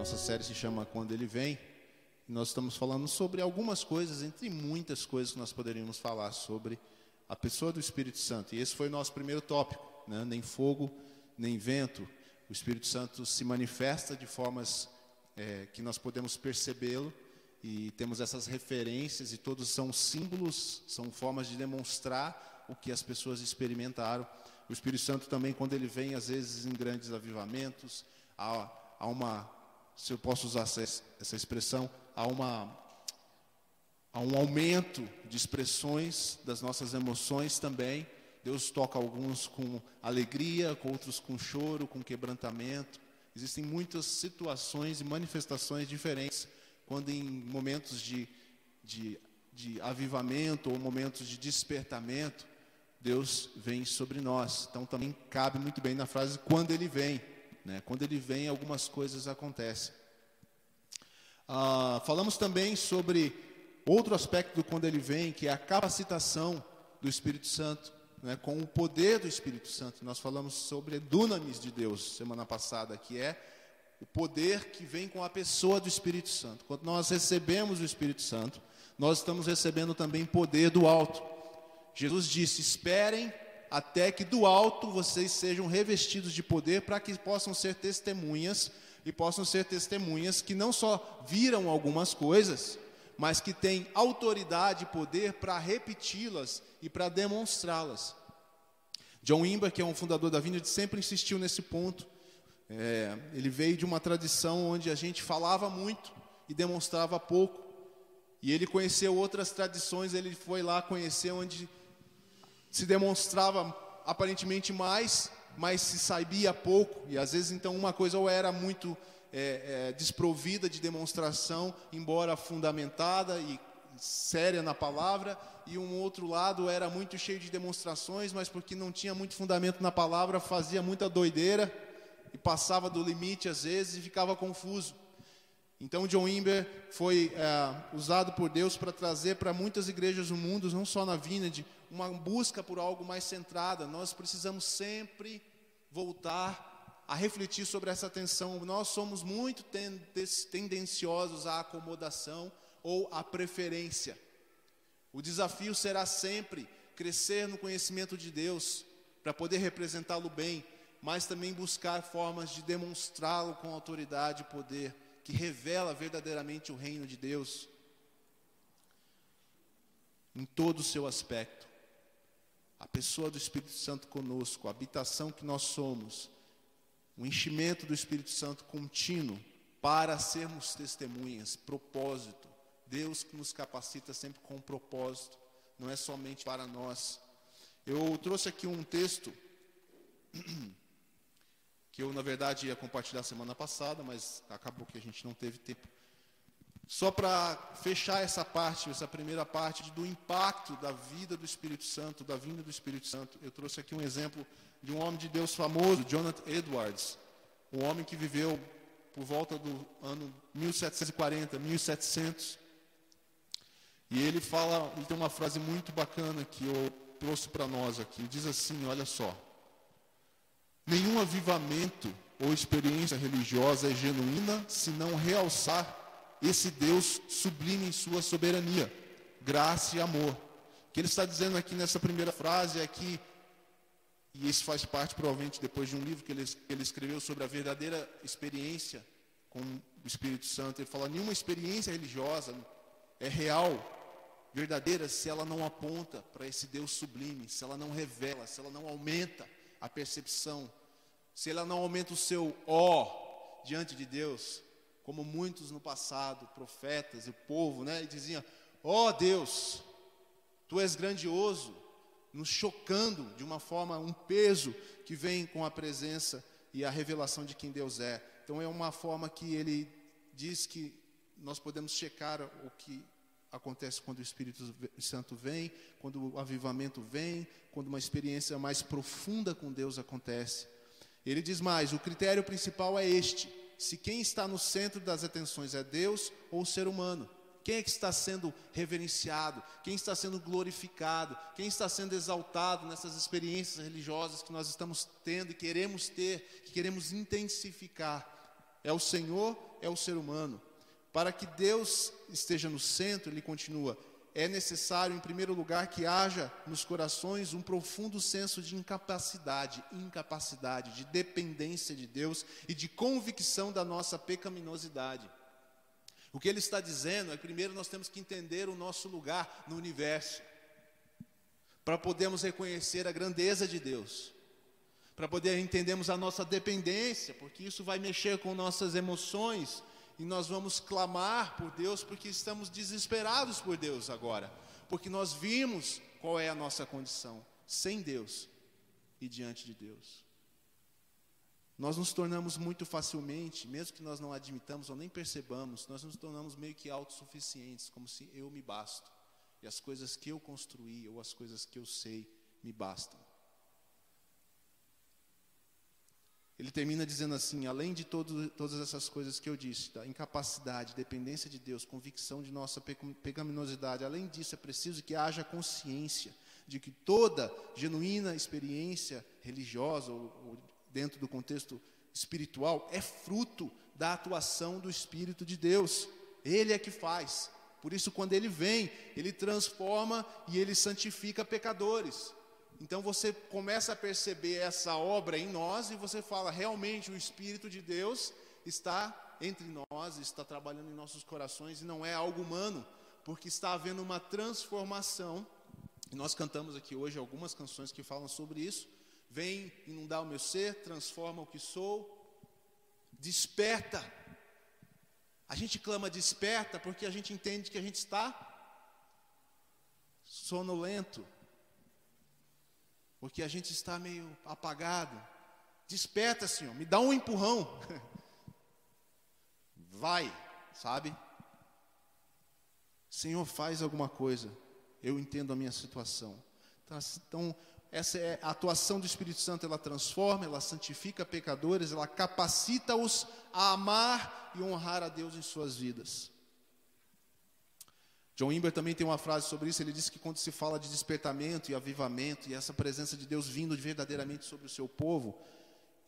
nossa série se chama Quando Ele Vem. E nós estamos falando sobre algumas coisas, entre muitas coisas que nós poderíamos falar sobre a pessoa do Espírito Santo. E esse foi o nosso primeiro tópico, né? nem fogo, nem vento. O Espírito Santo se manifesta de formas é, que nós podemos percebê-lo e temos essas referências e todos são símbolos, são formas de demonstrar o que as pessoas experimentaram. O Espírito Santo também, quando ele vem, às vezes em grandes avivamentos, há, há uma, se eu posso usar essa, expressão, há uma há um aumento de expressões das nossas emoções também. Deus toca alguns com alegria, com outros com choro, com quebrantamento. Existem muitas situações e manifestações diferentes quando em momentos de, de, de avivamento ou momentos de despertamento, Deus vem sobre nós. Então também cabe muito bem na frase quando Ele vem. Né? Quando Ele vem, algumas coisas acontecem. Ah, falamos também sobre outro aspecto do quando Ele vem, que é a capacitação do Espírito Santo, né? com o poder do Espírito Santo. Nós falamos sobre dunamis de Deus semana passada, que é o poder que vem com a pessoa do Espírito Santo. Quando nós recebemos o Espírito Santo, nós estamos recebendo também poder do alto. Jesus disse: Esperem até que do alto vocês sejam revestidos de poder, para que possam ser testemunhas, e possam ser testemunhas que não só viram algumas coisas, mas que têm autoridade e poder para repeti-las e para demonstrá-las. John Wimber, que é um fundador da Vineyard, sempre insistiu nesse ponto é, ele veio de uma tradição onde a gente falava muito e demonstrava pouco. E ele conheceu outras tradições, ele foi lá conhecer onde se demonstrava aparentemente mais, mas se sabia pouco. E às vezes, então, uma coisa ou era muito é, é, desprovida de demonstração, embora fundamentada e séria na palavra, e um outro lado era muito cheio de demonstrações, mas porque não tinha muito fundamento na palavra, fazia muita doideira e passava do limite às vezes e ficava confuso. Então, John Wimber foi é, usado por Deus para trazer para muitas igrejas do mundo, não só na Vineyard, uma busca por algo mais centrada. Nós precisamos sempre voltar a refletir sobre essa tensão. Nós somos muito tendenciosos à acomodação ou à preferência. O desafio será sempre crescer no conhecimento de Deus, para poder representá-lo bem, mas também buscar formas de demonstrá-lo com autoridade e poder, que revela verdadeiramente o reino de Deus em todo o seu aspecto. A pessoa do Espírito Santo conosco, a habitação que nós somos, o enchimento do Espírito Santo contínuo para sermos testemunhas, propósito. Deus que nos capacita sempre com um propósito, não é somente para nós. Eu trouxe aqui um texto que eu, na verdade, ia compartilhar semana passada, mas acabou que a gente não teve tempo. Só para fechar essa parte, essa primeira parte do impacto da vida do Espírito Santo, da vinda do Espírito Santo, eu trouxe aqui um exemplo de um homem de Deus famoso, Jonathan Edwards, um homem que viveu por volta do ano 1740, 1700. E ele fala, ele tem uma frase muito bacana que eu trouxe para nós aqui. Diz assim: olha só. Nenhum avivamento ou experiência religiosa é genuína se não realçar esse Deus sublime em sua soberania, graça e amor. O que ele está dizendo aqui nessa primeira frase é que, e isso faz parte provavelmente depois de um livro que ele, que ele escreveu sobre a verdadeira experiência com o Espírito Santo, ele fala: nenhuma experiência religiosa é real, verdadeira, se ela não aponta para esse Deus sublime, se ela não revela, se ela não aumenta a percepção se ela não aumenta o seu ó diante de Deus, como muitos no passado, profetas e o povo, né, diziam: ó oh Deus, tu és grandioso, nos chocando de uma forma, um peso que vem com a presença e a revelação de quem Deus é. Então é uma forma que ele diz que nós podemos checar o que acontece quando o Espírito Santo vem, quando o avivamento vem, quando uma experiência mais profunda com Deus acontece. Ele diz mais: o critério principal é este: se quem está no centro das atenções é Deus ou o ser humano. Quem é que está sendo reverenciado? Quem está sendo glorificado? Quem está sendo exaltado nessas experiências religiosas que nós estamos tendo e queremos ter, que queremos intensificar? É o Senhor, é o ser humano. Para que Deus esteja no centro, ele continua, é necessário, em primeiro lugar, que haja nos corações um profundo senso de incapacidade, incapacidade, de dependência de Deus e de convicção da nossa pecaminosidade. O que ele está dizendo é primeiro nós temos que entender o nosso lugar no universo, para podermos reconhecer a grandeza de Deus, para poder entendermos a nossa dependência, porque isso vai mexer com nossas emoções, e nós vamos clamar por Deus porque estamos desesperados por Deus agora, porque nós vimos qual é a nossa condição sem Deus e diante de Deus. Nós nos tornamos muito facilmente, mesmo que nós não admitamos ou nem percebamos, nós nos tornamos meio que autossuficientes, como se eu me basto, e as coisas que eu construí ou as coisas que eu sei me bastam. Ele termina dizendo assim: além de todo, todas essas coisas que eu disse, da incapacidade, dependência de Deus, convicção de nossa pecaminosidade, além disso, é preciso que haja consciência de que toda genuína experiência religiosa, ou, ou dentro do contexto espiritual, é fruto da atuação do Espírito de Deus. Ele é que faz. Por isso, quando ele vem, ele transforma e ele santifica pecadores. Então você começa a perceber essa obra em nós e você fala, realmente o Espírito de Deus está entre nós, está trabalhando em nossos corações e não é algo humano, porque está havendo uma transformação. E nós cantamos aqui hoje algumas canções que falam sobre isso. Vem inundar o meu ser, transforma o que sou, desperta. A gente clama desperta porque a gente entende que a gente está sonolento, porque a gente está meio apagado. Desperta, Senhor, me dá um empurrão. Vai, sabe? Senhor, faz alguma coisa. Eu entendo a minha situação. Então, então, essa é a atuação do Espírito Santo, ela transforma, ela santifica pecadores, ela capacita-os a amar e honrar a Deus em suas vidas. John Wimber também tem uma frase sobre isso. Ele diz que quando se fala de despertamento e avivamento e essa presença de Deus vindo verdadeiramente sobre o seu povo,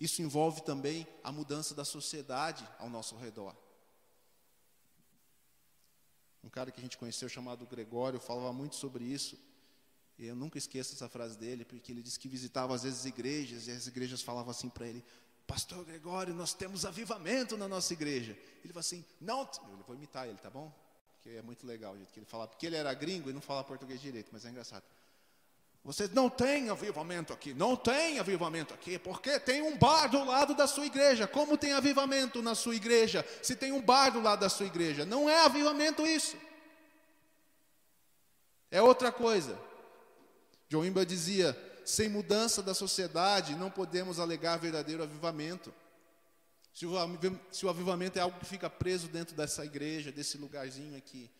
isso envolve também a mudança da sociedade ao nosso redor. Um cara que a gente conheceu chamado Gregório falava muito sobre isso. E eu nunca esqueço essa frase dele, porque ele disse que visitava às vezes igrejas e as igrejas falavam assim para ele: Pastor Gregório, nós temos avivamento na nossa igreja. Ele falou assim: Não, eu vou imitar ele, tá bom? Que é muito legal o jeito que ele fala, porque ele era gringo e não fala português direito, mas é engraçado. Vocês não têm avivamento aqui, não tem avivamento aqui, porque tem um bar do lado da sua igreja. Como tem avivamento na sua igreja, se tem um bar do lado da sua igreja? Não é avivamento isso. É outra coisa. John Imba dizia: sem mudança da sociedade, não podemos alegar verdadeiro avivamento. Se o, avivamento é algo que fica preso dentro dessa igreja, desse lugarzinho aqui,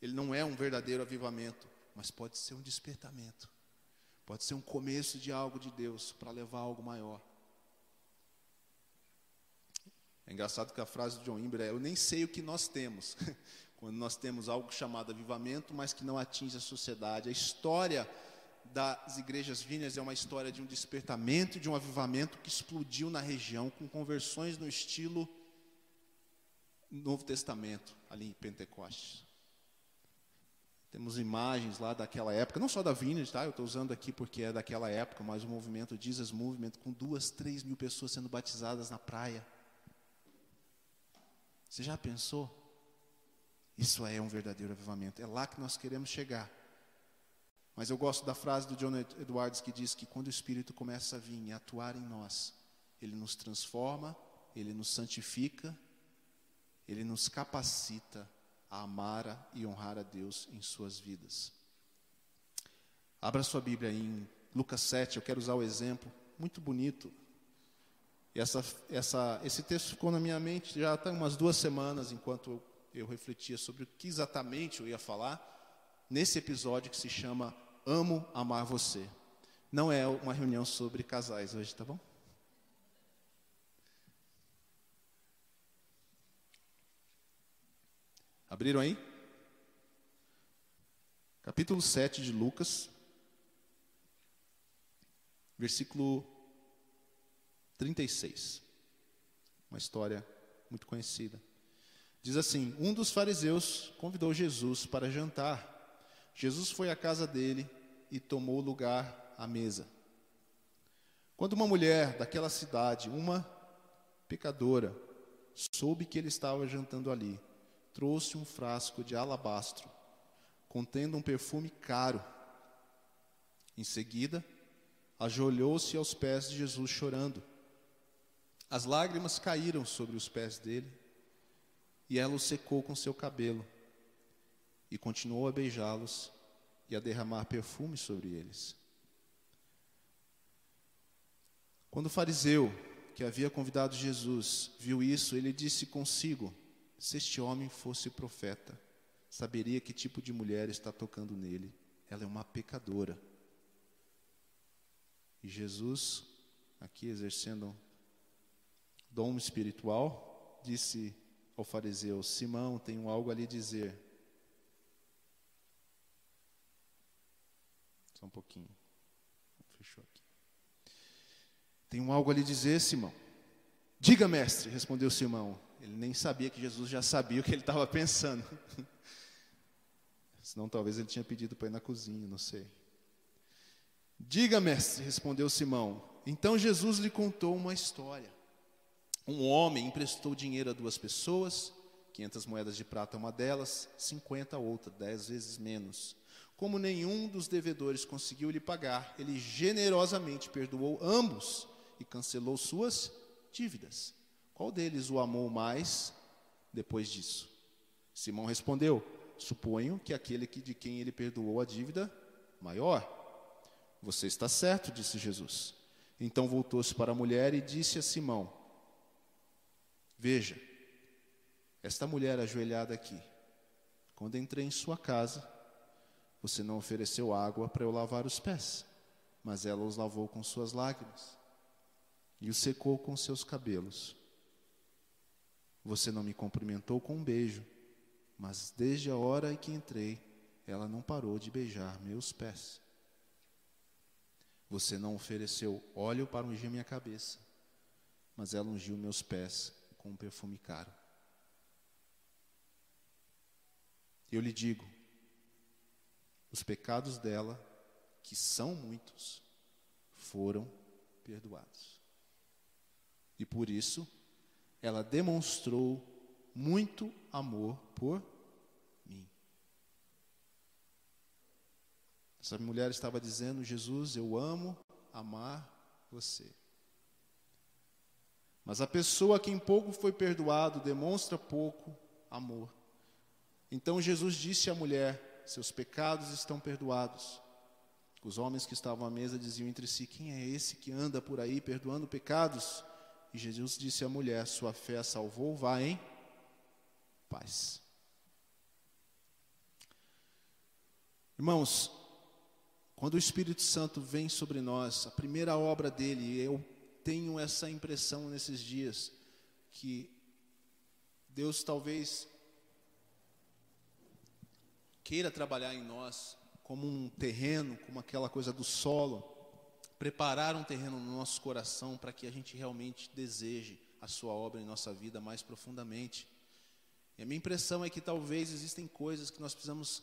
ele não é um verdadeiro avivamento, mas pode ser um despertamento. Pode ser um começo de algo de Deus para levar algo maior. É engraçado que a frase de John Imber é: Eu nem sei o que nós temos, quando nós temos algo chamado avivamento, mas que não atinge a sociedade. A história das igrejas vinhas é uma história de um despertamento, de um avivamento que explodiu na região, com conversões no estilo Novo Testamento, ali em Pentecostes. Temos imagens lá daquela época, não só da Vineyard, tá? Eu estou usando aqui porque é daquela época, mas o movimento Jesus Movement, com duas, três mil pessoas sendo batizadas na praia. Você já pensou? Isso é um verdadeiro avivamento. É lá que nós queremos chegar. Mas eu gosto da frase do John Edwards que diz que quando o Espírito começa a vir e atuar em nós, ele nos transforma, ele nos santifica, ele nos capacita a amar e honrar a Deus em suas vidas. Abra sua Bíblia em Lucas 7, eu quero usar o exemplo muito bonito. Essa, essa, esse texto ficou na minha mente já há umas duas semanas, enquanto eu, eu refletia sobre o que exatamente eu ia falar, nesse episódio que se chama amo amar você. Não é uma reunião sobre casais hoje, tá bom? Abriram aí? Capítulo 7 de Lucas, versículo 36. Uma história muito conhecida. Diz assim: Um dos fariseus convidou Jesus para jantar. Jesus foi à casa dele e tomou lugar à mesa. Quando uma mulher daquela cidade, uma pecadora, soube que ele estava jantando ali, trouxe um frasco de alabastro contendo um perfume caro. Em seguida, ajoelhou-se aos pés de Jesus chorando. As lágrimas caíram sobre os pés dele e ela o secou com seu cabelo e continuou a beijá-los e a derramar perfume sobre eles. Quando o fariseu que havia convidado Jesus viu isso, ele disse consigo: Se este homem fosse profeta, saberia que tipo de mulher está tocando nele. Ela é uma pecadora. E Jesus, aqui exercendo dom espiritual, disse ao fariseu: Simão, tenho algo a lhe dizer. Só um pouquinho. Fechou aqui. Tenho algo a lhe dizer, Simão. Diga, mestre, respondeu Simão. Ele nem sabia que Jesus já sabia o que ele estava pensando. Senão talvez ele tinha pedido para ir na cozinha, não sei. Diga, mestre, respondeu Simão. Então Jesus lhe contou uma história. Um homem emprestou dinheiro a duas pessoas, 500 moedas de prata uma delas, 50 a outra, dez vezes menos. Como nenhum dos devedores conseguiu lhe pagar, ele generosamente perdoou ambos e cancelou suas dívidas. Qual deles o amou mais depois disso? Simão respondeu: Suponho que aquele que, de quem ele perdoou a dívida maior. Você está certo, disse Jesus. Então voltou-se para a mulher e disse a Simão: Veja, esta mulher ajoelhada aqui, quando entrei em sua casa, você não ofereceu água para eu lavar os pés, mas ela os lavou com suas lágrimas e o secou com seus cabelos. Você não me cumprimentou com um beijo, mas desde a hora em que entrei, ela não parou de beijar meus pés. Você não ofereceu óleo para ungir minha cabeça, mas ela ungiu meus pés com um perfume caro. Eu lhe digo, os pecados dela, que são muitos, foram perdoados. E por isso, ela demonstrou muito amor por mim. Essa mulher estava dizendo: Jesus, eu amo amar você. Mas a pessoa a quem pouco foi perdoado demonstra pouco amor. Então Jesus disse à mulher: Seus pecados estão perdoados. Os homens que estavam à mesa diziam entre si: Quem é esse que anda por aí perdoando pecados? E Jesus disse à mulher: Sua fé a salvou, vá em paz. Irmãos, quando o Espírito Santo vem sobre nós, a primeira obra dele, eu tenho essa impressão nesses dias, que Deus talvez queira trabalhar em nós como um terreno, como aquela coisa do solo, preparar um terreno no nosso coração para que a gente realmente deseje a sua obra em nossa vida mais profundamente. E a minha impressão é que talvez existem coisas que nós precisamos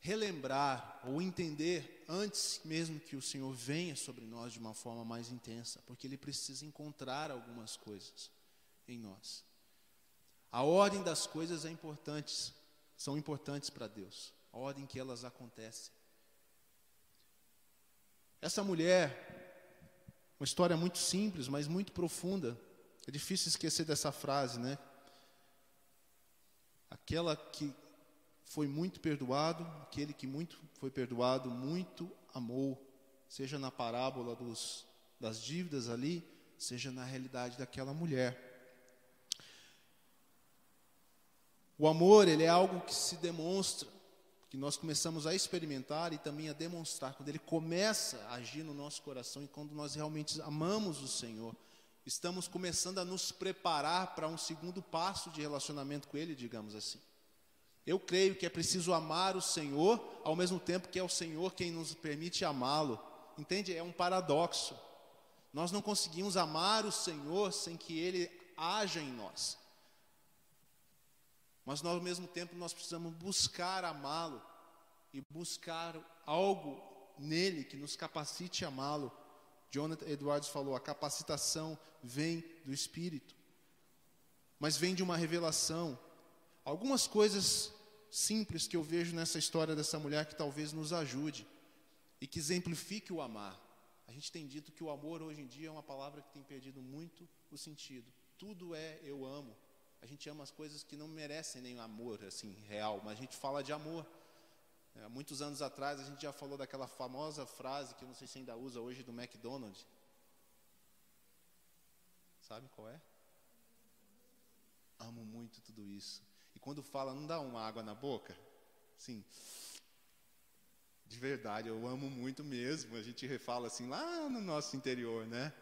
relembrar ou entender antes mesmo que o Senhor venha sobre nós de uma forma mais intensa, porque ele precisa encontrar algumas coisas em nós. A ordem das coisas é importante, são importantes para Deus, a ordem que elas acontecem. Essa mulher, uma história muito simples, mas muito profunda. É difícil esquecer dessa frase, né? Aquela que foi muito perdoado, aquele que muito foi perdoado, muito amou, seja na parábola dos, das dívidas ali, seja na realidade daquela mulher. O amor, ele é algo que se demonstra que nós começamos a experimentar e também a demonstrar, quando Ele começa a agir no nosso coração e quando nós realmente amamos o Senhor, estamos começando a nos preparar para um segundo passo de relacionamento com Ele, digamos assim. Eu creio que é preciso amar o Senhor, ao mesmo tempo que é o Senhor quem nos permite amá-lo. Entende? É um paradoxo. Nós não conseguimos amar o Senhor sem que Ele haja em nós. Mas nós, ao mesmo tempo nós precisamos buscar amá-lo e buscar algo nele que nos capacite a amá-lo. Jonathan Edwards falou: a capacitação vem do Espírito, mas vem de uma revelação. Algumas coisas simples que eu vejo nessa história dessa mulher que talvez nos ajude e que exemplifique o amar. A gente tem dito que o amor hoje em dia é uma palavra que tem perdido muito o sentido. Tudo é eu amo. A gente ama as coisas que não merecem nem amor assim real, mas a gente fala de amor. É, muitos anos atrás a gente já falou daquela famosa frase que eu não sei se ainda usa hoje do McDonald's. Sabe qual é? Amo muito tudo isso. E quando fala, não dá uma água na boca? Sim. De verdade, eu amo muito mesmo. A gente refala assim lá no nosso interior, né?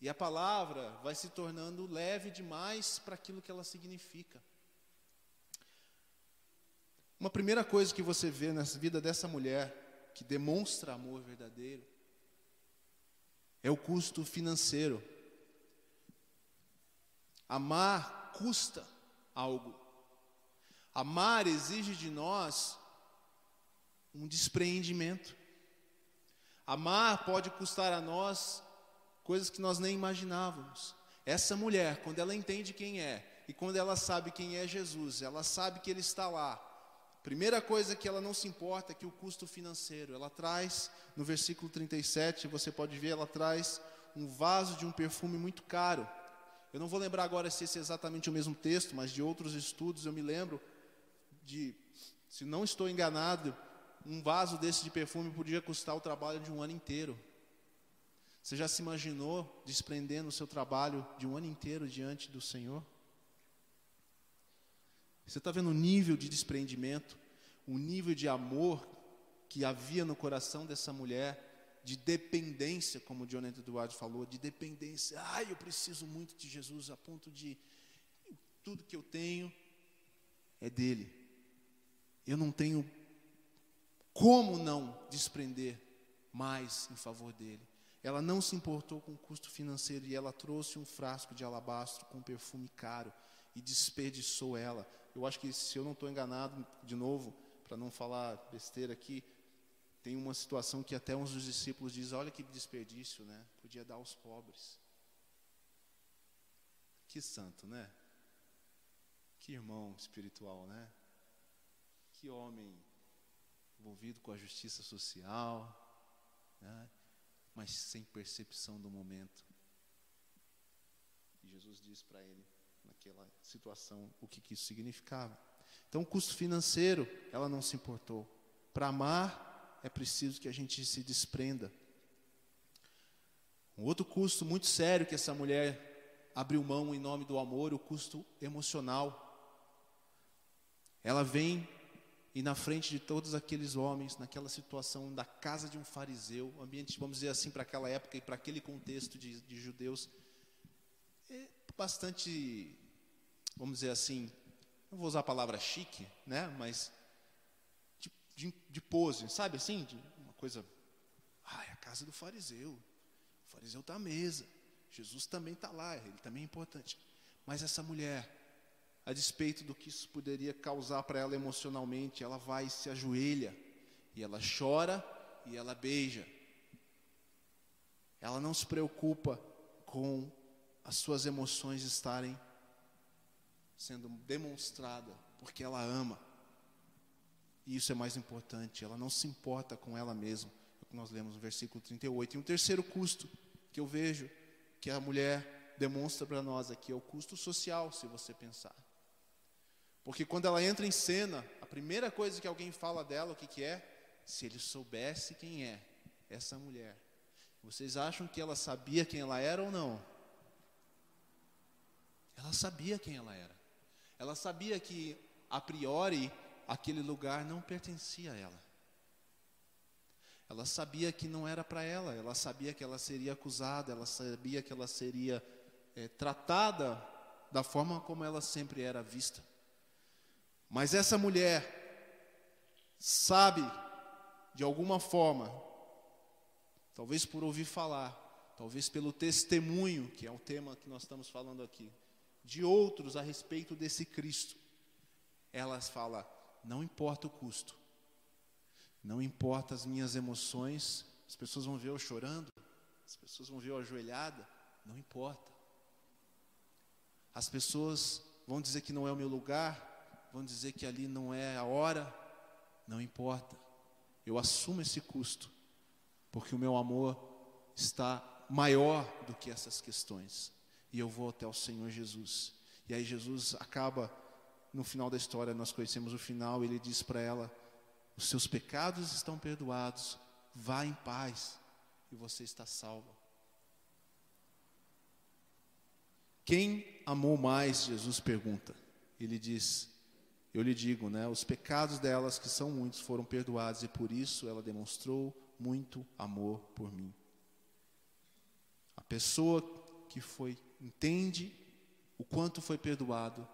E a palavra vai se tornando leve demais para aquilo que ela significa. Uma primeira coisa que você vê na vida dessa mulher, que demonstra amor verdadeiro, é o custo financeiro. Amar custa algo. Amar exige de nós um despreendimento. Amar pode custar a nós coisas que nós nem imaginávamos. Essa mulher, quando ela entende quem é e quando ela sabe quem é Jesus, ela sabe que ele está lá, Primeira coisa que ela não se importa é que o custo financeiro. Ela traz, no versículo 37, você pode ver, ela traz um vaso de um perfume muito caro. Eu não vou lembrar agora se esse é exatamente o mesmo texto, mas de outros estudos eu me lembro de, se não estou enganado, um vaso desse de perfume podia custar o trabalho de um ano inteiro. Você já se imaginou desprendendo o seu trabalho de um ano inteiro diante do Senhor? Você está vendo o nível de desprendimento, o nível de amor que havia no coração dessa mulher, de dependência, como o Jonathan Eduardo falou, de dependência. Ai, eu preciso muito de Jesus a ponto de tudo que eu tenho é dele. Eu não tenho como não desprender mais em favor dele. Ela não se importou com o custo financeiro e ela trouxe um frasco de alabastro com perfume caro e desperdiçou ela. Eu acho que, se eu não estou enganado, de novo, para não falar besteira aqui, tem uma situação que até uns dos discípulos dizem: olha que desperdício, né? Podia dar aos pobres. Que santo, né? Que irmão espiritual, né? Que homem envolvido com a justiça social, né? Mas sem percepção do momento. E Jesus diz para ele: naquela situação o que, que isso significava. Então, o custo financeiro, ela não se importou. Para amar, é preciso que a gente se desprenda. Um outro custo muito sério que essa mulher abriu mão em nome do amor, o custo emocional. Ela vem e na frente de todos aqueles homens, naquela situação da casa de um fariseu, ambiente, vamos dizer assim, para aquela época e para aquele contexto de, de judeus, é bastante, vamos dizer assim, não vou usar a palavra chique, né? Mas de, de, de pose, sabe assim? De uma coisa. Ah, é a casa do fariseu. O fariseu está à mesa. Jesus também está lá, ele também é importante. Mas essa mulher, a despeito do que isso poderia causar para ela emocionalmente, ela vai e se ajoelha, e ela chora e ela beija. Ela não se preocupa com as suas emoções estarem sendo demonstrada, porque ela ama. E isso é mais importante, ela não se importa com ela mesma, é o que nós lemos no versículo 38. E um terceiro custo que eu vejo que a mulher demonstra para nós aqui é o custo social, se você pensar. Porque quando ela entra em cena, a primeira coisa que alguém fala dela, o que, que é? Se ele soubesse quem é essa mulher. Vocês acham que ela sabia quem ela era ou não? Ela sabia quem ela era. Ela sabia que, a priori, aquele lugar não pertencia a ela. Ela sabia que não era para ela, ela sabia que ela seria acusada, ela sabia que ela seria é, tratada da forma como ela sempre era vista. Mas essa mulher sabe, de alguma forma, talvez por ouvir falar, talvez pelo testemunho, que é o tema que nós estamos falando aqui, de outros a respeito desse Cristo, elas falam: não importa o custo, não importa as minhas emoções, as pessoas vão ver eu chorando, as pessoas vão ver eu ajoelhada, não importa. As pessoas vão dizer que não é o meu lugar, vão dizer que ali não é a hora, não importa. Eu assumo esse custo, porque o meu amor está maior do que essas questões. E eu vou até o Senhor Jesus. E aí Jesus acaba no final da história, nós conhecemos o final, ele diz para ela: Os seus pecados estão perdoados, vá em paz e você está salva. Quem amou mais? Jesus pergunta. Ele diz: Eu lhe digo, né? Os pecados delas, que são muitos, foram perdoados e por isso ela demonstrou muito amor por mim. A pessoa que foi entende o quanto foi perdoado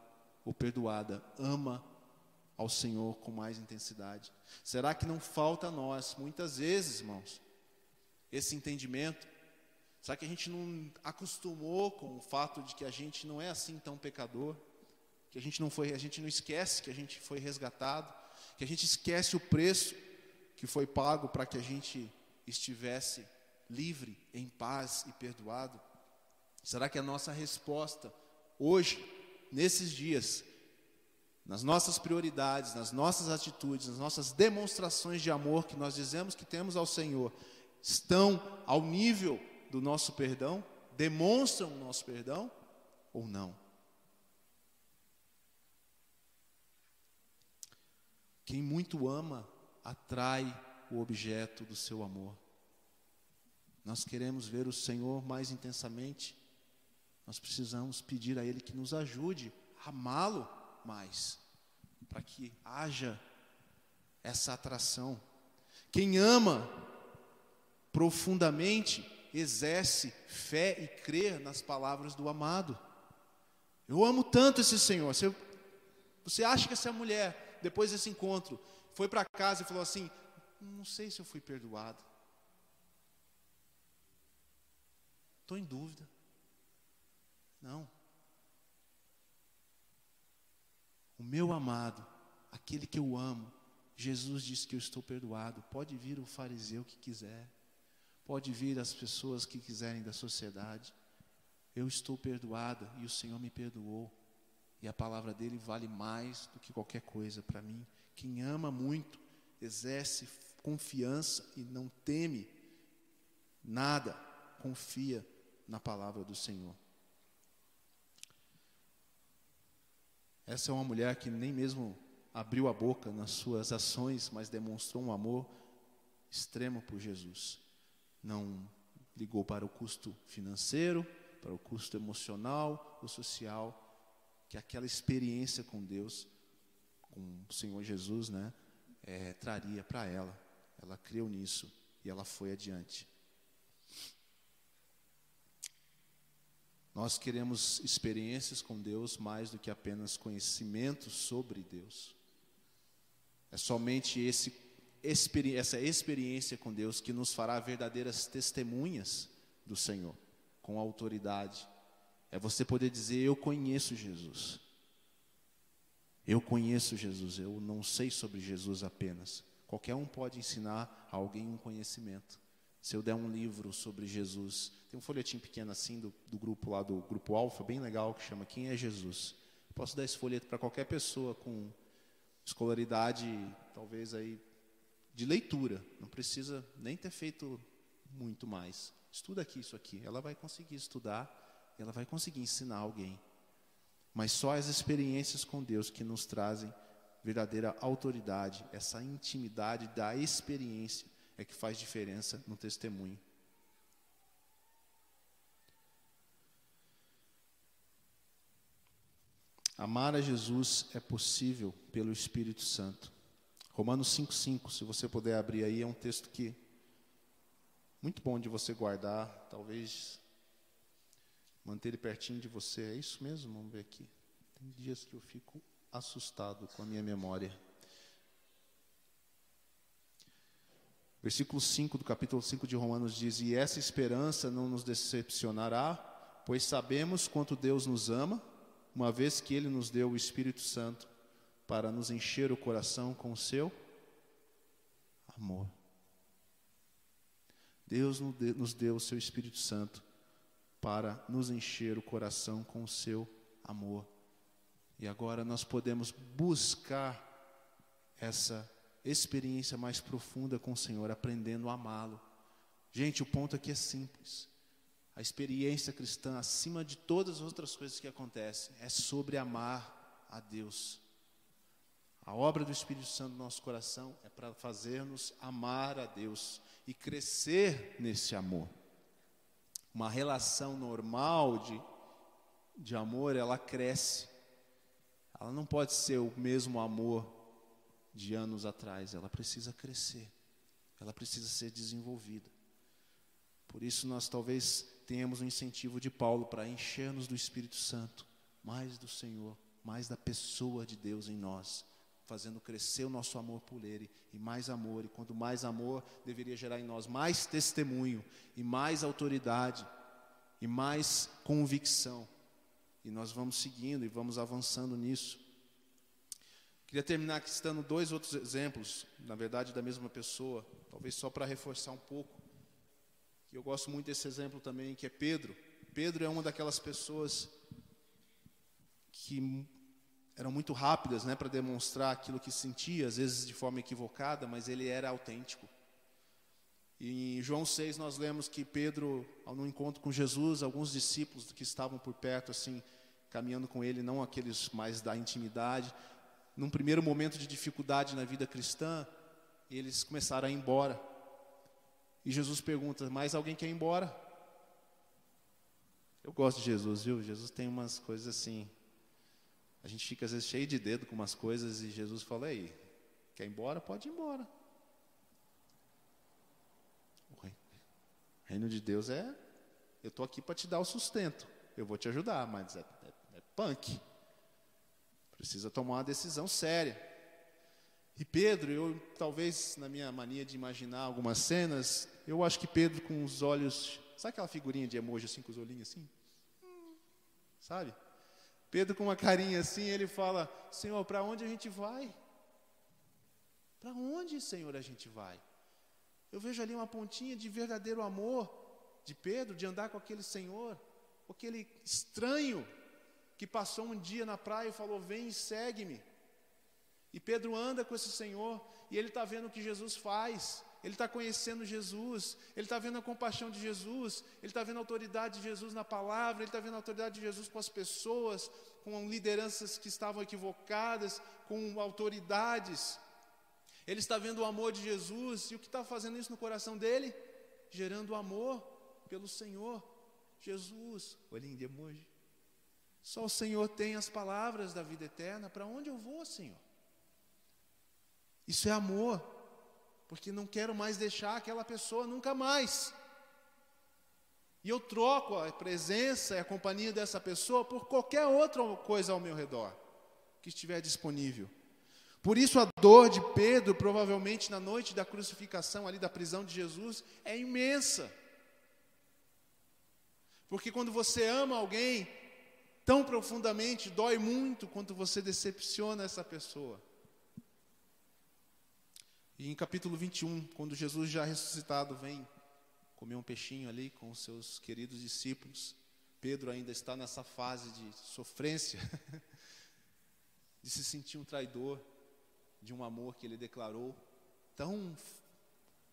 ou perdoada ama ao Senhor com mais intensidade? Será que não falta a nós, muitas vezes, irmãos, esse entendimento? Será que a gente não acostumou com o fato de que a gente não é assim tão pecador? Que a gente não foi, a gente não esquece que a gente foi resgatado, que a gente esquece o preço que foi pago para que a gente estivesse livre, em paz e perdoado? Será que a nossa resposta hoje nesses dias, nas nossas prioridades, nas nossas atitudes, nas nossas demonstrações de amor que nós dizemos que temos ao Senhor, estão ao nível do nosso perdão? Demonstram o nosso perdão ou não? Quem muito ama atrai o objeto do seu amor. Nós queremos ver o Senhor mais intensamente nós precisamos pedir a Ele que nos ajude a amá-lo mais, para que haja essa atração. Quem ama profundamente exerce fé e crê nas palavras do amado. Eu amo tanto esse Senhor. Você, você acha que essa mulher, depois desse encontro, foi para casa e falou assim: Não sei se eu fui perdoado. Estou em dúvida. Não. O meu amado, aquele que eu amo, Jesus disse que eu estou perdoado. Pode vir o fariseu que quiser, pode vir as pessoas que quiserem da sociedade. Eu estou perdoada e o Senhor me perdoou. E a palavra dele vale mais do que qualquer coisa para mim. Quem ama muito, exerce confiança e não teme nada, confia na palavra do Senhor. Essa é uma mulher que nem mesmo abriu a boca nas suas ações, mas demonstrou um amor extremo por Jesus. Não ligou para o custo financeiro, para o custo emocional ou social, que aquela experiência com Deus, com o Senhor Jesus, né, é, traria para ela. Ela creu nisso e ela foi adiante. Nós queremos experiências com Deus mais do que apenas conhecimento sobre Deus. É somente esse, essa experiência com Deus que nos fará verdadeiras testemunhas do Senhor, com autoridade. É você poder dizer: Eu conheço Jesus. Eu conheço Jesus, eu não sei sobre Jesus apenas. Qualquer um pode ensinar a alguém um conhecimento. Se eu der um livro sobre Jesus, tem um folhetim pequeno assim do, do grupo lá do grupo Alfa, bem legal, que chama Quem é Jesus? posso dar esse folheto para qualquer pessoa com escolaridade, talvez aí de leitura. Não precisa nem ter feito muito mais. Estuda aqui isso aqui. Ela vai conseguir estudar, ela vai conseguir ensinar alguém. Mas só as experiências com Deus que nos trazem verdadeira autoridade, essa intimidade da experiência é que faz diferença no testemunho. Amar a Jesus é possível pelo Espírito Santo. Romanos 5,5, se você puder abrir aí, é um texto que muito bom de você guardar, talvez manter ele pertinho de você. É isso mesmo? Vamos ver aqui. Tem dias que eu fico assustado com a minha memória. Versículo 5 do capítulo 5 de Romanos diz: E essa esperança não nos decepcionará, pois sabemos quanto Deus nos ama, uma vez que Ele nos deu o Espírito Santo para nos encher o coração com o seu amor. Deus nos deu o seu Espírito Santo para nos encher o coração com o seu amor. E agora nós podemos buscar essa experiência mais profunda com o Senhor, aprendendo a amá-lo. Gente, o ponto aqui é simples. A experiência cristã, acima de todas as outras coisas que acontecem, é sobre amar a Deus. A obra do Espírito Santo no nosso coração é para fazermos amar a Deus e crescer nesse amor. Uma relação normal de, de amor, ela cresce. Ela não pode ser o mesmo amor de anos atrás, ela precisa crescer, ela precisa ser desenvolvida. Por isso, nós talvez tenhamos o um incentivo de Paulo para encher-nos do Espírito Santo, mais do Senhor, mais da pessoa de Deus em nós, fazendo crescer o nosso amor por Ele, e mais amor, e quanto mais amor, deveria gerar em nós mais testemunho, e mais autoridade, e mais convicção. E nós vamos seguindo e vamos avançando nisso. Queria terminar aqui citando dois outros exemplos, na verdade, da mesma pessoa, talvez só para reforçar um pouco. Eu gosto muito desse exemplo também, que é Pedro. Pedro é uma daquelas pessoas que eram muito rápidas né, para demonstrar aquilo que sentia, às vezes de forma equivocada, mas ele era autêntico. E em João 6 nós lemos que Pedro, ao no encontro com Jesus, alguns discípulos que estavam por perto, assim, caminhando com ele, não aqueles mais da intimidade, num primeiro momento de dificuldade na vida cristã, eles começaram a ir embora. E Jesus pergunta: Mais alguém quer ir embora? Eu gosto de Jesus, viu? Jesus tem umas coisas assim. A gente fica às vezes cheio de dedo com umas coisas e Jesus fala: Aí, quer ir embora? Pode ir embora. O reino de Deus é: Eu estou aqui para te dar o sustento. Eu vou te ajudar, mas é, é, é punk. Precisa tomar uma decisão séria. E Pedro, eu talvez na minha mania de imaginar algumas cenas, eu acho que Pedro com os olhos, sabe aquela figurinha de emoji assim com os olhinhos assim? Sabe? Pedro com uma carinha assim, ele fala: "Senhor, para onde a gente vai? Para onde, Senhor, a gente vai?" Eu vejo ali uma pontinha de verdadeiro amor de Pedro de andar com aquele Senhor, aquele estranho que passou um dia na praia e falou: Vem e segue-me. E Pedro anda com esse Senhor e ele está vendo o que Jesus faz, ele está conhecendo Jesus, ele está vendo a compaixão de Jesus, ele está vendo a autoridade de Jesus na palavra, ele está vendo a autoridade de Jesus com as pessoas, com lideranças que estavam equivocadas, com autoridades. Ele está vendo o amor de Jesus e o que está fazendo isso no coração dele? Gerando amor pelo Senhor. Jesus, olhinho de emoji. Só o Senhor tem as palavras da vida eterna. Para onde eu vou, Senhor? Isso é amor, porque não quero mais deixar aquela pessoa nunca mais. E eu troco a presença e a companhia dessa pessoa por qualquer outra coisa ao meu redor que estiver disponível. Por isso a dor de Pedro, provavelmente na noite da crucificação ali da prisão de Jesus, é imensa. Porque quando você ama alguém, tão profundamente, dói muito quando você decepciona essa pessoa. E em capítulo 21, quando Jesus já ressuscitado vem comer um peixinho ali com os seus queridos discípulos, Pedro ainda está nessa fase de sofrência, de se sentir um traidor de um amor que ele declarou tão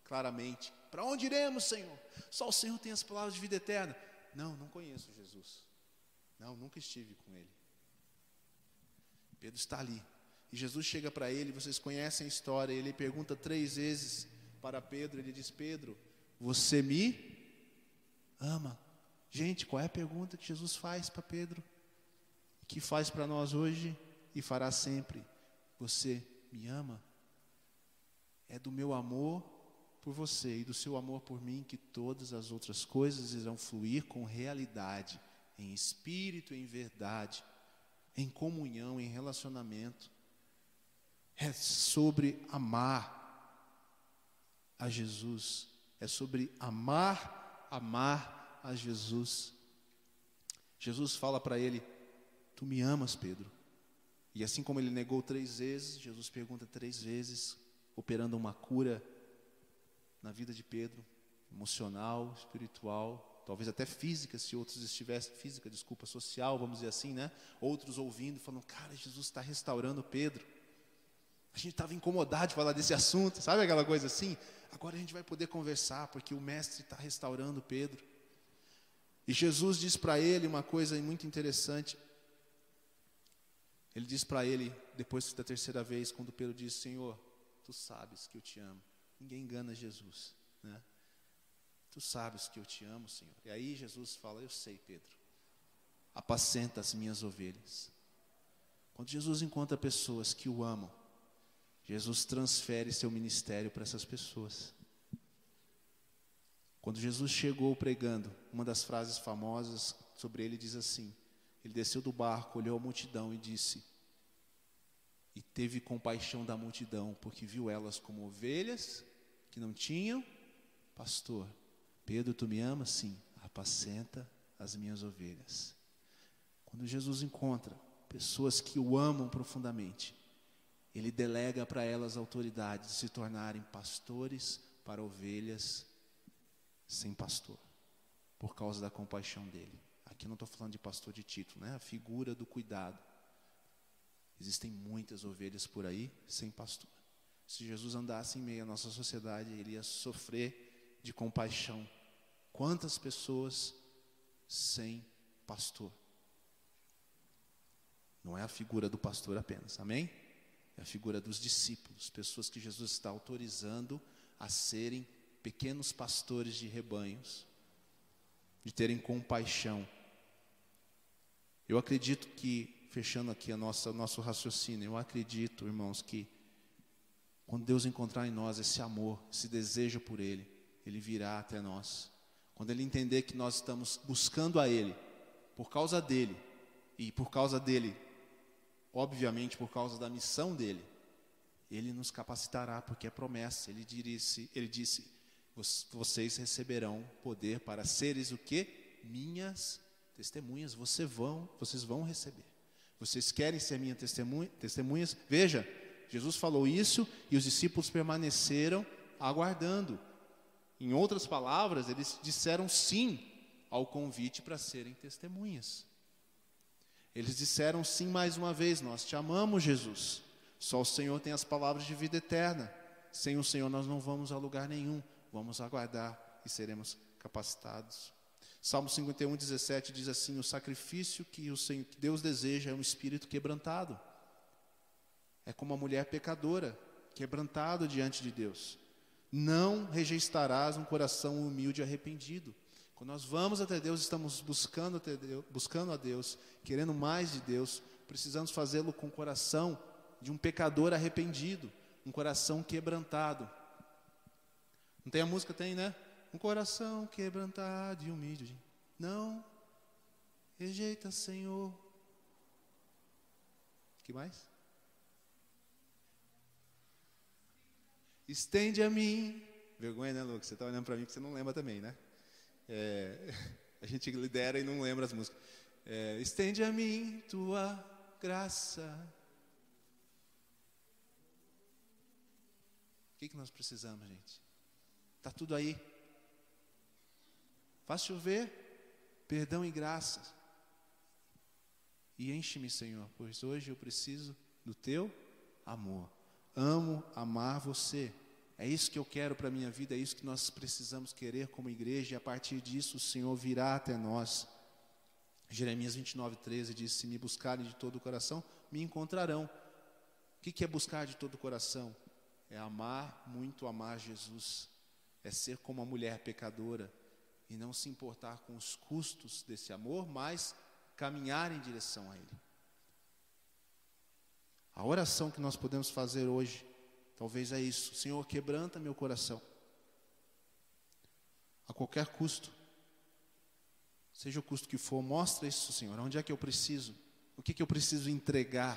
claramente. Para onde iremos, Senhor? Só o Senhor tem as palavras de vida eterna. Não, não conheço Jesus. Não, nunca estive com ele. Pedro está ali. E Jesus chega para ele, vocês conhecem a história, ele pergunta três vezes para Pedro, ele diz: Pedro, você me ama? Gente, qual é a pergunta que Jesus faz para Pedro? Que faz para nós hoje e fará sempre: Você me ama? É do meu amor por você e do seu amor por mim que todas as outras coisas irão fluir com realidade em espírito, em verdade, em comunhão, em relacionamento. É sobre amar a Jesus. É sobre amar, amar a Jesus. Jesus fala para ele: Tu me amas, Pedro? E assim como ele negou três vezes, Jesus pergunta três vezes, operando uma cura na vida de Pedro, emocional, espiritual, talvez até física, se outros estivessem, física, desculpa, social, vamos dizer assim, né? Outros ouvindo, falando, cara, Jesus está restaurando Pedro. A gente estava incomodado de falar desse assunto, sabe aquela coisa assim? Agora a gente vai poder conversar, porque o Mestre está restaurando Pedro. E Jesus diz para ele uma coisa muito interessante. Ele diz para ele, depois da terceira vez, quando Pedro diz: Senhor, tu sabes que eu te amo. Ninguém engana Jesus, né? Tu sabes que eu te amo, Senhor. E aí Jesus fala: Eu sei, Pedro. Apacenta as minhas ovelhas. Quando Jesus encontra pessoas que o amam, Jesus transfere seu ministério para essas pessoas. Quando Jesus chegou pregando, uma das frases famosas sobre ele diz assim: Ele desceu do barco, olhou a multidão e disse: E teve compaixão da multidão, porque viu elas como ovelhas que não tinham pastor. Pedro, tu me amas? Sim, apacenta as minhas ovelhas. Quando Jesus encontra pessoas que o amam profundamente, ele delega para elas autoridade de se tornarem pastores para ovelhas sem pastor, por causa da compaixão dele. Aqui não estou falando de pastor de título, né? A figura do cuidado. Existem muitas ovelhas por aí sem pastor. Se Jesus andasse em meio à nossa sociedade, ele ia sofrer de compaixão. Quantas pessoas sem pastor? Não é a figura do pastor apenas, amém? É a figura dos discípulos, pessoas que Jesus está autorizando a serem pequenos pastores de rebanhos, de terem compaixão. Eu acredito que, fechando aqui a nossa nosso raciocínio, eu acredito, irmãos, que quando Deus encontrar em nós esse amor, esse desejo por Ele, Ele virá até nós. Quando Ele entender que nós estamos buscando a Ele, por causa dEle, e por causa dEle obviamente por causa da missão dele, ele nos capacitará, porque é promessa. Ele disse, ele disse: vocês receberão poder para seres o que? Minhas testemunhas. Vocês vão, vocês vão receber. Vocês querem ser minhas testemunha, testemunhas? Veja, Jesus falou isso e os discípulos permaneceram aguardando. Em outras palavras, eles disseram sim ao convite para serem testemunhas. Eles disseram sim mais uma vez: Nós te amamos, Jesus. Só o Senhor tem as palavras de vida eterna. Sem o Senhor nós não vamos a lugar nenhum. Vamos aguardar e seremos capacitados. Salmo 51, 17 diz assim: O sacrifício que, o Senhor, que Deus deseja é um espírito quebrantado. É como uma mulher pecadora, quebrantado diante de Deus. Não rejeitarás um coração humilde e arrependido. Quando nós vamos até Deus, estamos buscando, até Deus, buscando a Deus, querendo mais de Deus, precisamos fazê-lo com o coração de um pecador arrependido, um coração quebrantado. Não tem a música? Tem, né? Um coração quebrantado e humilde. Não rejeita, Senhor. que mais? Estende a mim. Vergonha, né, Lucas? Você está olhando para mim que você não lembra também, né? É, a gente lidera e não lembra as músicas. É, Estende a mim tua graça. O que, que nós precisamos, gente? Está tudo aí. Faz chover, perdão e graça. E enche-me, Senhor, pois hoje eu preciso do teu amor. Amo amar você. É isso que eu quero para a minha vida, é isso que nós precisamos querer como igreja, e a partir disso o Senhor virá até nós. Jeremias 29, 13 diz: Se me buscarem de todo o coração, me encontrarão. O que é buscar de todo o coração? É amar, muito amar Jesus. É ser como a mulher pecadora e não se importar com os custos desse amor, mas caminhar em direção a Ele. A oração que nós podemos fazer hoje Talvez é isso. Senhor, quebranta meu coração. A qualquer custo. Seja o custo que for, mostra isso, Senhor. Onde é que eu preciso? O que, que eu preciso entregar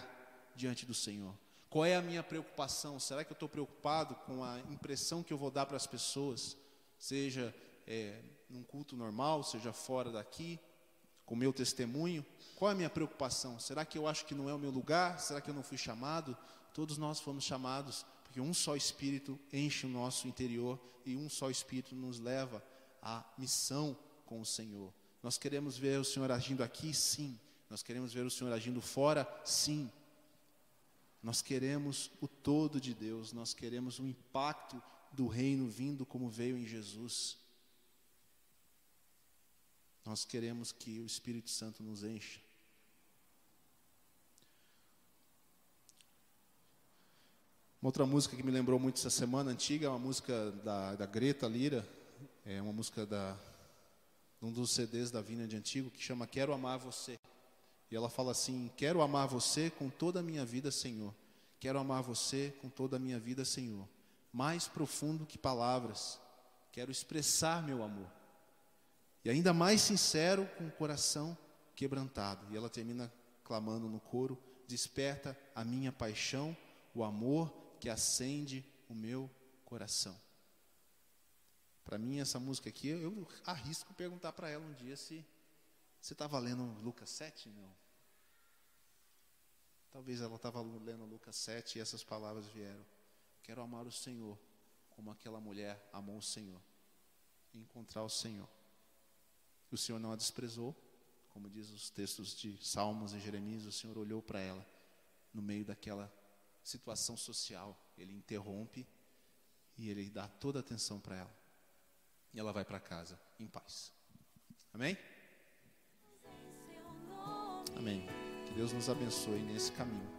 diante do Senhor? Qual é a minha preocupação? Será que eu estou preocupado com a impressão que eu vou dar para as pessoas? Seja é, num culto normal, seja fora daqui. com o meu testemunho? Qual é a minha preocupação? Será que eu acho que não é o meu lugar? Será que eu não fui chamado? Todos nós fomos chamados, porque um só Espírito enche o nosso interior e um só Espírito nos leva à missão com o Senhor. Nós queremos ver o Senhor agindo aqui? Sim. Nós queremos ver o Senhor agindo fora? Sim. Nós queremos o todo de Deus, nós queremos o impacto do reino vindo como veio em Jesus. Nós queremos que o Espírito Santo nos encha. Uma outra música que me lembrou muito essa semana antiga é uma música da, da Greta Lira, é uma música da um dos CDs da Vina de Antigo que chama Quero Amar Você. E ela fala assim: Quero amar você com toda a minha vida, Senhor. Quero amar você com toda a minha vida, Senhor. Mais profundo que palavras. Quero expressar meu amor. E ainda mais sincero com o coração quebrantado. E ela termina clamando no coro: Desperta a minha paixão, o amor que acende o meu coração. Para mim, essa música aqui, eu arrisco perguntar para ela um dia se você estava lendo Lucas 7? Não. Talvez ela estava lendo Lucas 7 e essas palavras vieram. Quero amar o Senhor como aquela mulher amou o Senhor. Encontrar o Senhor. O Senhor não a desprezou, como diz os textos de Salmos e Jeremias, o Senhor olhou para ela no meio daquela situação social. Ele interrompe e ele dá toda a atenção para ela e ela vai para casa em paz. Amém? Amém. Que Deus nos abençoe nesse caminho.